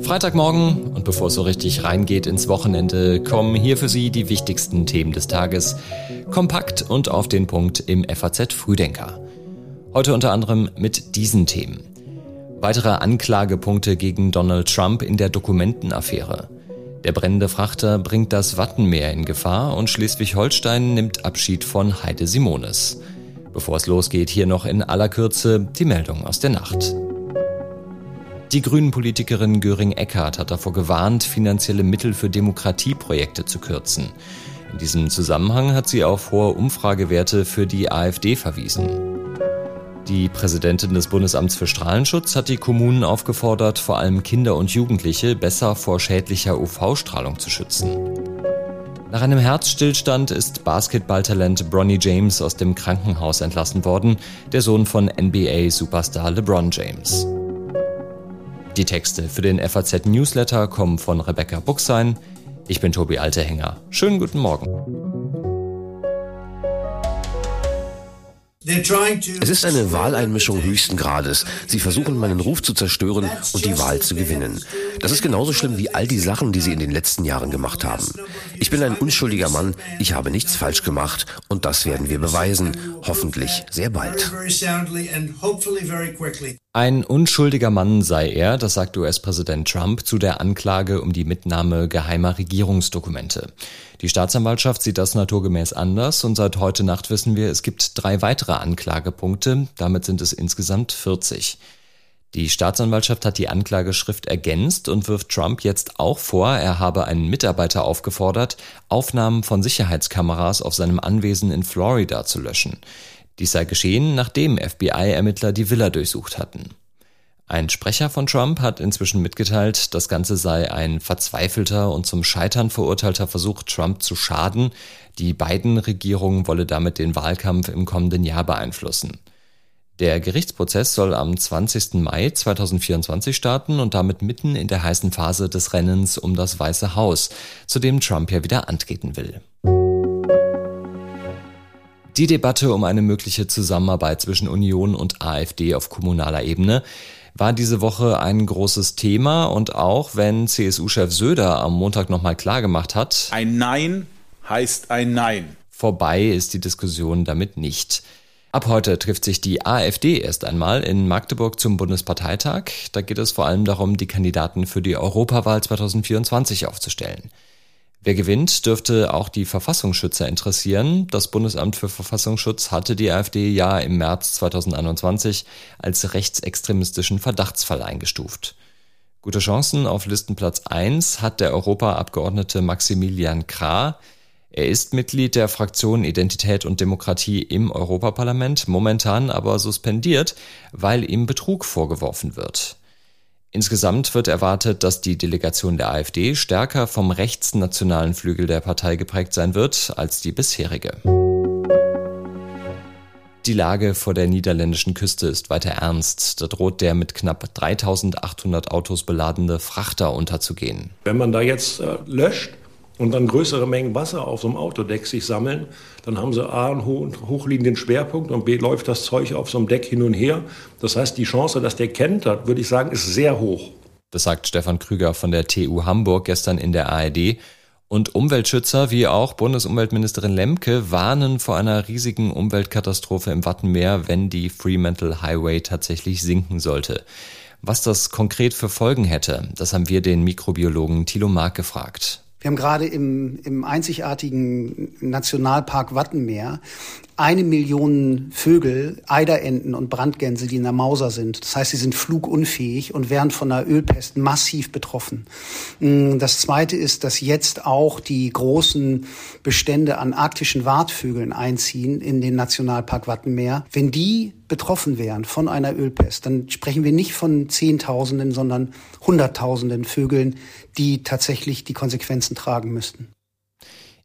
Freitagmorgen und bevor es so richtig reingeht ins Wochenende, kommen hier für Sie die wichtigsten Themen des Tages. Kompakt und auf den Punkt im FAZ Frühdenker. Heute unter anderem mit diesen Themen. Weitere Anklagepunkte gegen Donald Trump in der Dokumentenaffäre. Der brennende Frachter bringt das Wattenmeer in Gefahr und Schleswig-Holstein nimmt Abschied von Heide Simones. Bevor es losgeht, hier noch in aller Kürze die Meldung aus der Nacht. Die Grünen-Politikerin Göring Eckhardt hat davor gewarnt, finanzielle Mittel für Demokratieprojekte zu kürzen. In diesem Zusammenhang hat sie auf hohe Umfragewerte für die AfD verwiesen. Die Präsidentin des Bundesamts für Strahlenschutz hat die Kommunen aufgefordert, vor allem Kinder und Jugendliche besser vor schädlicher UV-Strahlung zu schützen. Nach einem Herzstillstand ist Basketballtalent Bronny James aus dem Krankenhaus entlassen worden, der Sohn von NBA-Superstar LeBron James. Die Texte für den FAZ Newsletter kommen von Rebecca Buchsein. Ich bin Tobi Altehänger. Schönen guten Morgen. Es ist eine Wahleinmischung höchsten Grades. Sie versuchen, meinen Ruf zu zerstören und die Wahl zu gewinnen. Das ist genauso schlimm wie all die Sachen, die sie in den letzten Jahren gemacht haben. Ich bin ein unschuldiger Mann, ich habe nichts falsch gemacht und das werden wir beweisen, hoffentlich sehr bald. Ein unschuldiger Mann sei er, das sagt US-Präsident Trump zu der Anklage um die Mitnahme geheimer Regierungsdokumente. Die Staatsanwaltschaft sieht das naturgemäß anders und seit heute Nacht wissen wir, es gibt drei weitere Anklagepunkte, damit sind es insgesamt 40. Die Staatsanwaltschaft hat die Anklageschrift ergänzt und wirft Trump jetzt auch vor, er habe einen Mitarbeiter aufgefordert, Aufnahmen von Sicherheitskameras auf seinem Anwesen in Florida zu löschen. Dies sei geschehen, nachdem FBI-Ermittler die Villa durchsucht hatten. Ein Sprecher von Trump hat inzwischen mitgeteilt, das Ganze sei ein verzweifelter und zum Scheitern verurteilter Versuch, Trump zu schaden. Die beiden Regierungen wolle damit den Wahlkampf im kommenden Jahr beeinflussen. Der Gerichtsprozess soll am 20. Mai 2024 starten und damit mitten in der heißen Phase des Rennens um das Weiße Haus, zu dem Trump ja wieder antreten will. Die Debatte um eine mögliche Zusammenarbeit zwischen Union und AfD auf kommunaler Ebene war diese Woche ein großes Thema und auch wenn CSU-Chef Söder am Montag nochmal klargemacht hat, ein Nein heißt ein Nein. Vorbei ist die Diskussion damit nicht. Ab heute trifft sich die AfD erst einmal in Magdeburg zum Bundesparteitag. Da geht es vor allem darum, die Kandidaten für die Europawahl 2024 aufzustellen. Wer gewinnt, dürfte auch die Verfassungsschützer interessieren. Das Bundesamt für Verfassungsschutz hatte die AfD ja im März 2021 als rechtsextremistischen Verdachtsfall eingestuft. Gute Chancen auf Listenplatz 1 hat der Europaabgeordnete Maximilian Krah. Er ist Mitglied der Fraktion Identität und Demokratie im Europaparlament, momentan aber suspendiert, weil ihm Betrug vorgeworfen wird. Insgesamt wird erwartet, dass die Delegation der AfD stärker vom rechtsnationalen Flügel der Partei geprägt sein wird als die bisherige. Die Lage vor der niederländischen Küste ist weiter ernst. Da droht der mit knapp 3800 Autos beladene Frachter unterzugehen. Wenn man da jetzt äh, löscht, und dann größere Mengen Wasser auf so einem Autodeck sich sammeln, dann haben sie A einen hochliegenden Schwerpunkt und B läuft das Zeug auf so einem Deck hin und her. Das heißt, die Chance, dass der kentert, würde ich sagen, ist sehr hoch. Das sagt Stefan Krüger von der TU Hamburg gestern in der ARD. Und Umweltschützer wie auch Bundesumweltministerin Lemke warnen vor einer riesigen Umweltkatastrophe im Wattenmeer, wenn die Fremantle Highway tatsächlich sinken sollte. Was das konkret für Folgen hätte, das haben wir den Mikrobiologen Thilo Mark gefragt. Wir haben gerade im, im einzigartigen Nationalpark Wattenmeer eine Million Vögel, Eiderenten und Brandgänse, die in der Mauser sind. Das heißt, sie sind flugunfähig und werden von der Ölpest massiv betroffen. Mm, das Zweite ist, dass jetzt auch die großen Bestände an arktischen Wartvögeln einziehen in den Nationalpark Wattenmeer. Wenn die betroffen wären von einer Ölpest, dann sprechen wir nicht von Zehntausenden, sondern Hunderttausenden Vögeln, die tatsächlich die Konsequenzen tragen müssten.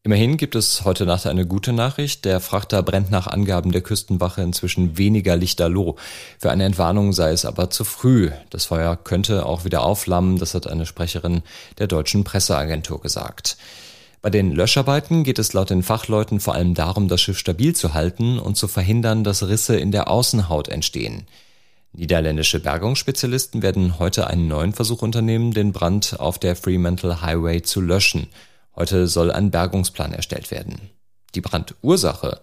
Immerhin gibt es heute Nacht eine gute Nachricht. Der Frachter brennt nach Angaben der Küstenwache inzwischen weniger lichterloh. Für eine Entwarnung sei es aber zu früh. Das Feuer könnte auch wieder aufflammen, das hat eine Sprecherin der deutschen Presseagentur gesagt. Bei den Löscharbeiten geht es laut den Fachleuten vor allem darum, das Schiff stabil zu halten und zu verhindern, dass Risse in der Außenhaut entstehen. Niederländische Bergungsspezialisten werden heute einen neuen Versuch unternehmen, den Brand auf der Fremantle Highway zu löschen. Heute soll ein Bergungsplan erstellt werden. Die Brandursache,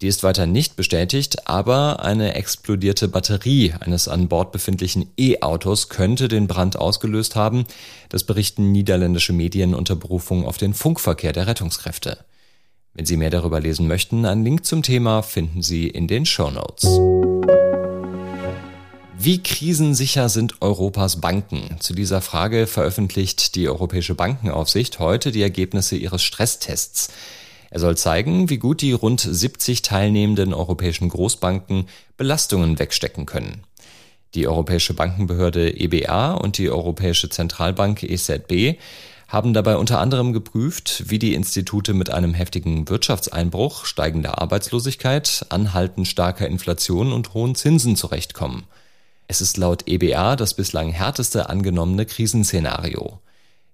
die ist weiter nicht bestätigt, aber eine explodierte Batterie eines an Bord befindlichen E-Autos könnte den Brand ausgelöst haben. Das berichten niederländische Medien unter Berufung auf den Funkverkehr der Rettungskräfte. Wenn Sie mehr darüber lesen möchten, einen Link zum Thema finden Sie in den Show Notes. Wie krisensicher sind Europas Banken? Zu dieser Frage veröffentlicht die Europäische Bankenaufsicht heute die Ergebnisse ihres Stresstests. Er soll zeigen, wie gut die rund 70 teilnehmenden europäischen Großbanken Belastungen wegstecken können. Die Europäische Bankenbehörde EBA und die Europäische Zentralbank EZB haben dabei unter anderem geprüft, wie die Institute mit einem heftigen Wirtschaftseinbruch, steigender Arbeitslosigkeit, anhaltend starker Inflation und hohen Zinsen zurechtkommen. Es ist laut EBA das bislang härteste angenommene Krisenszenario.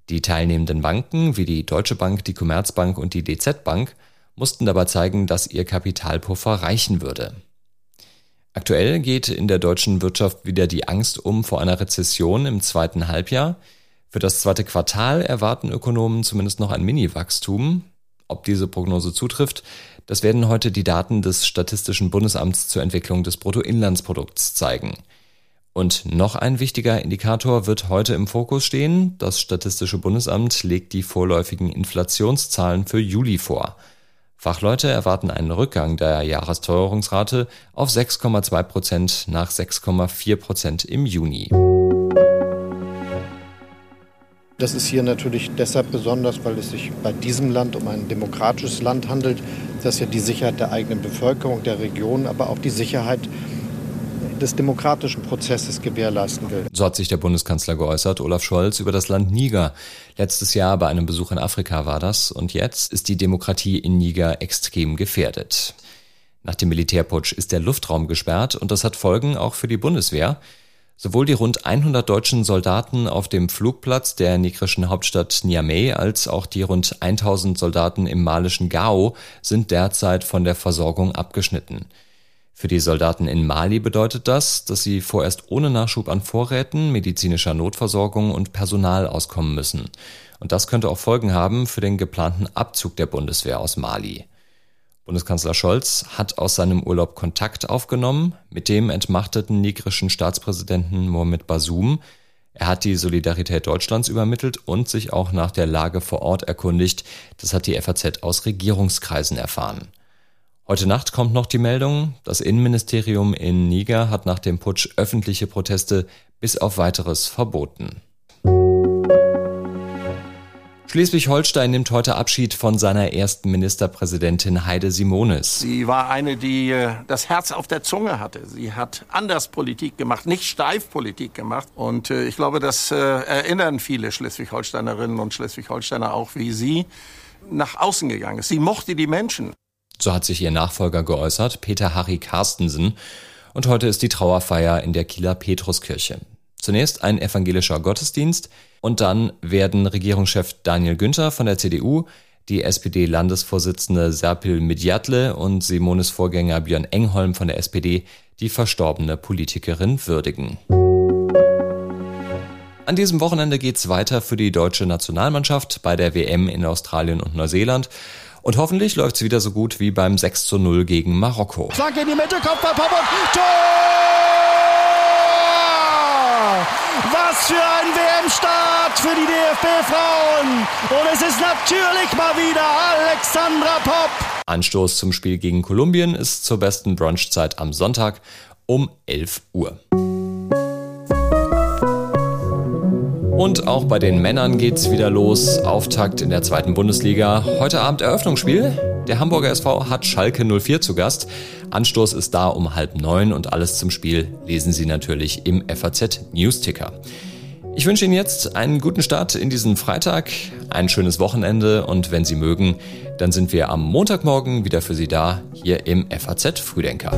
Die teilnehmenden Banken wie die Deutsche Bank, die Commerzbank und die DZ Bank mussten dabei zeigen, dass ihr Kapitalpuffer reichen würde. Aktuell geht in der deutschen Wirtschaft wieder die Angst um vor einer Rezession im zweiten Halbjahr. Für das zweite Quartal erwarten Ökonomen zumindest noch ein Mini-Wachstum. Ob diese Prognose zutrifft, das werden heute die Daten des Statistischen Bundesamts zur Entwicklung des Bruttoinlandsprodukts zeigen. Und noch ein wichtiger Indikator wird heute im Fokus stehen. Das Statistische Bundesamt legt die vorläufigen Inflationszahlen für Juli vor. Fachleute erwarten einen Rückgang der Jahresteuerungsrate auf 6,2 Prozent nach 6,4 Prozent im Juni. Das ist hier natürlich deshalb besonders, weil es sich bei diesem Land um ein demokratisches Land handelt, das ja die Sicherheit der eigenen Bevölkerung, der Region, aber auch die Sicherheit des demokratischen Prozesses gewährleisten will. So hat sich der Bundeskanzler geäußert, Olaf Scholz, über das Land Niger. Letztes Jahr bei einem Besuch in Afrika war das und jetzt ist die Demokratie in Niger extrem gefährdet. Nach dem Militärputsch ist der Luftraum gesperrt und das hat Folgen auch für die Bundeswehr. Sowohl die rund 100 deutschen Soldaten auf dem Flugplatz der nigrischen Hauptstadt Niamey als auch die rund 1000 Soldaten im malischen Gao sind derzeit von der Versorgung abgeschnitten. Für die Soldaten in Mali bedeutet das, dass sie vorerst ohne Nachschub an Vorräten, medizinischer Notversorgung und Personal auskommen müssen. Und das könnte auch Folgen haben für den geplanten Abzug der Bundeswehr aus Mali. Bundeskanzler Scholz hat aus seinem Urlaub Kontakt aufgenommen mit dem entmachteten nigrischen Staatspräsidenten Mohamed Bazoum. Er hat die Solidarität Deutschlands übermittelt und sich auch nach der Lage vor Ort erkundigt. Das hat die FAZ aus Regierungskreisen erfahren. Heute Nacht kommt noch die Meldung, das Innenministerium in Niger hat nach dem Putsch öffentliche Proteste bis auf weiteres verboten. Schleswig-Holstein nimmt heute Abschied von seiner ersten Ministerpräsidentin Heide Simonis. Sie war eine, die äh, das Herz auf der Zunge hatte. Sie hat anders Politik gemacht, nicht steif Politik gemacht. Und äh, ich glaube, das äh, erinnern viele Schleswig-Holsteinerinnen und Schleswig-Holsteiner auch, wie sie nach außen gegangen ist. Sie mochte die Menschen. So hat sich ihr Nachfolger geäußert, Peter Harry Carstensen. Und heute ist die Trauerfeier in der Kieler Petruskirche. Zunächst ein evangelischer Gottesdienst und dann werden Regierungschef Daniel Günther von der CDU, die SPD-Landesvorsitzende Serpil Midjatle und Simones Vorgänger Björn Engholm von der SPD die verstorbene Politikerin würdigen. An diesem Wochenende geht's weiter für die deutsche Nationalmannschaft bei der WM in Australien und Neuseeland. Und hoffentlich läuft's wieder so gut wie beim 6 zu 0 gegen Marokko. Flanke in die Mitte, Kopfball, Pavot, Tor! Was für ein WM-Start für die DFB-Frauen! Und es ist natürlich mal wieder Alexandra Popp. Anstoß zum Spiel gegen Kolumbien ist zur besten Brunchzeit am Sonntag um 11 Uhr. Und auch bei den Männern geht's wieder los. Auftakt in der zweiten Bundesliga. Heute Abend Eröffnungsspiel. Der Hamburger SV hat Schalke 04 zu Gast. Anstoß ist da um halb neun und alles zum Spiel lesen Sie natürlich im FAZ Newsticker. Ich wünsche Ihnen jetzt einen guten Start in diesen Freitag, ein schönes Wochenende und wenn Sie mögen, dann sind wir am Montagmorgen wieder für Sie da, hier im FAZ Frühdenker.